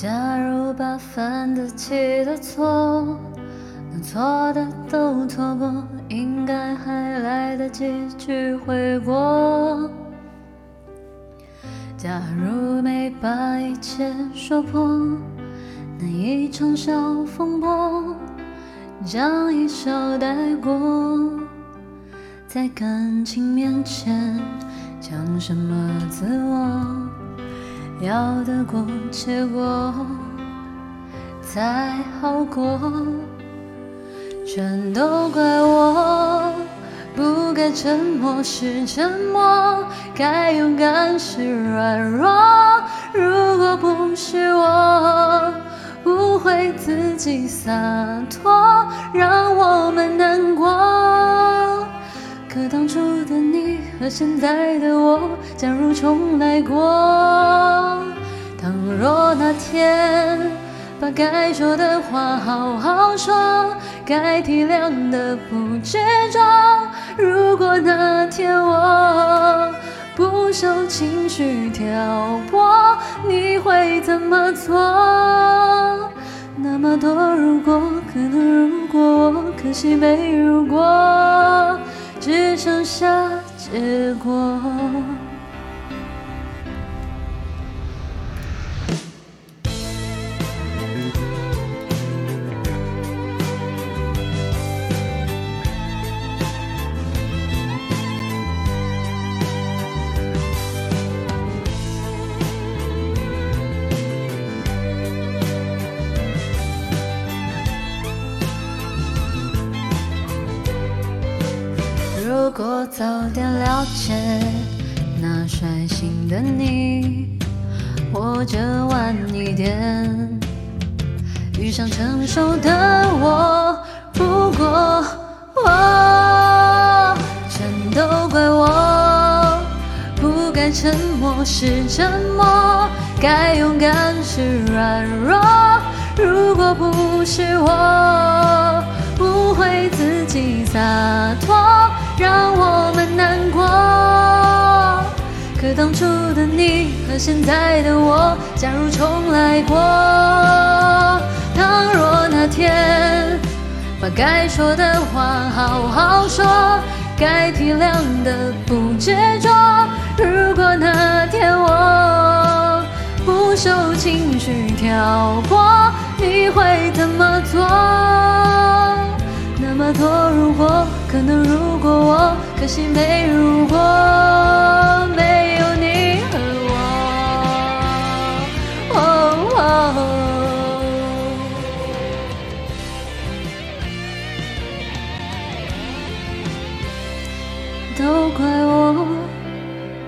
假如把犯得起的错，能错的都错过，应该还来得及去悔过。假如没把一切说破，那一场小风波，将一笑带过，在感情面前讲什么自我？要得过且过才好过，全都怪我不该沉默是沉默，该勇敢是软弱。如果不是我误会自己洒脱，让我们难过。可当初现在的我，假如重来过。倘若那天把该说的话好好说，该体谅的不执着。如果那天我不受情绪挑拨，你会怎么做？那么多如果，可能如果我，可惜没如果，只剩下结果。多早点了解那率性的你，或者晚一点遇上成熟的我，不过我全都怪我不该沉默是沉默，该勇敢是软弱。如果不是我误会自己洒脱。让我们难过。可当初的你和现在的我，假如重来过，倘若那天把该说的话好好说，该体谅的不执着。如果那天我不受情绪挑拨，你会怎么做？那么多如果，可能可惜没如果，没有你和我。都怪我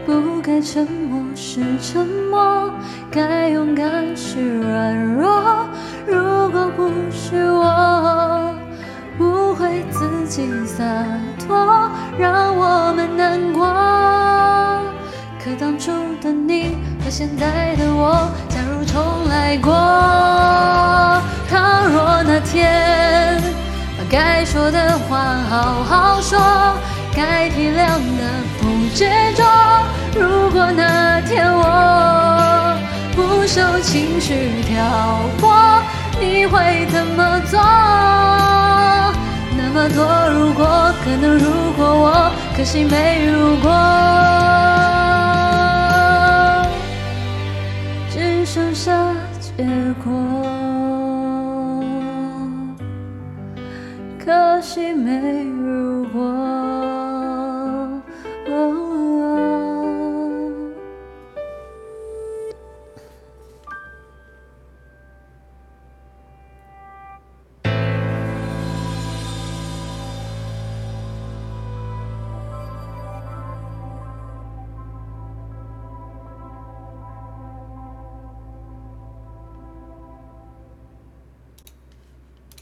不该沉默是沉默，该勇敢是软弱。如果不是我。可当初的你和现在的我，假如重来过，倘若那天把该说的话好好说，该体谅的不执着。如果那天我不受情绪挑拨，你会怎么做？那么多如果，可能如果我，可惜没如果，可惜没有。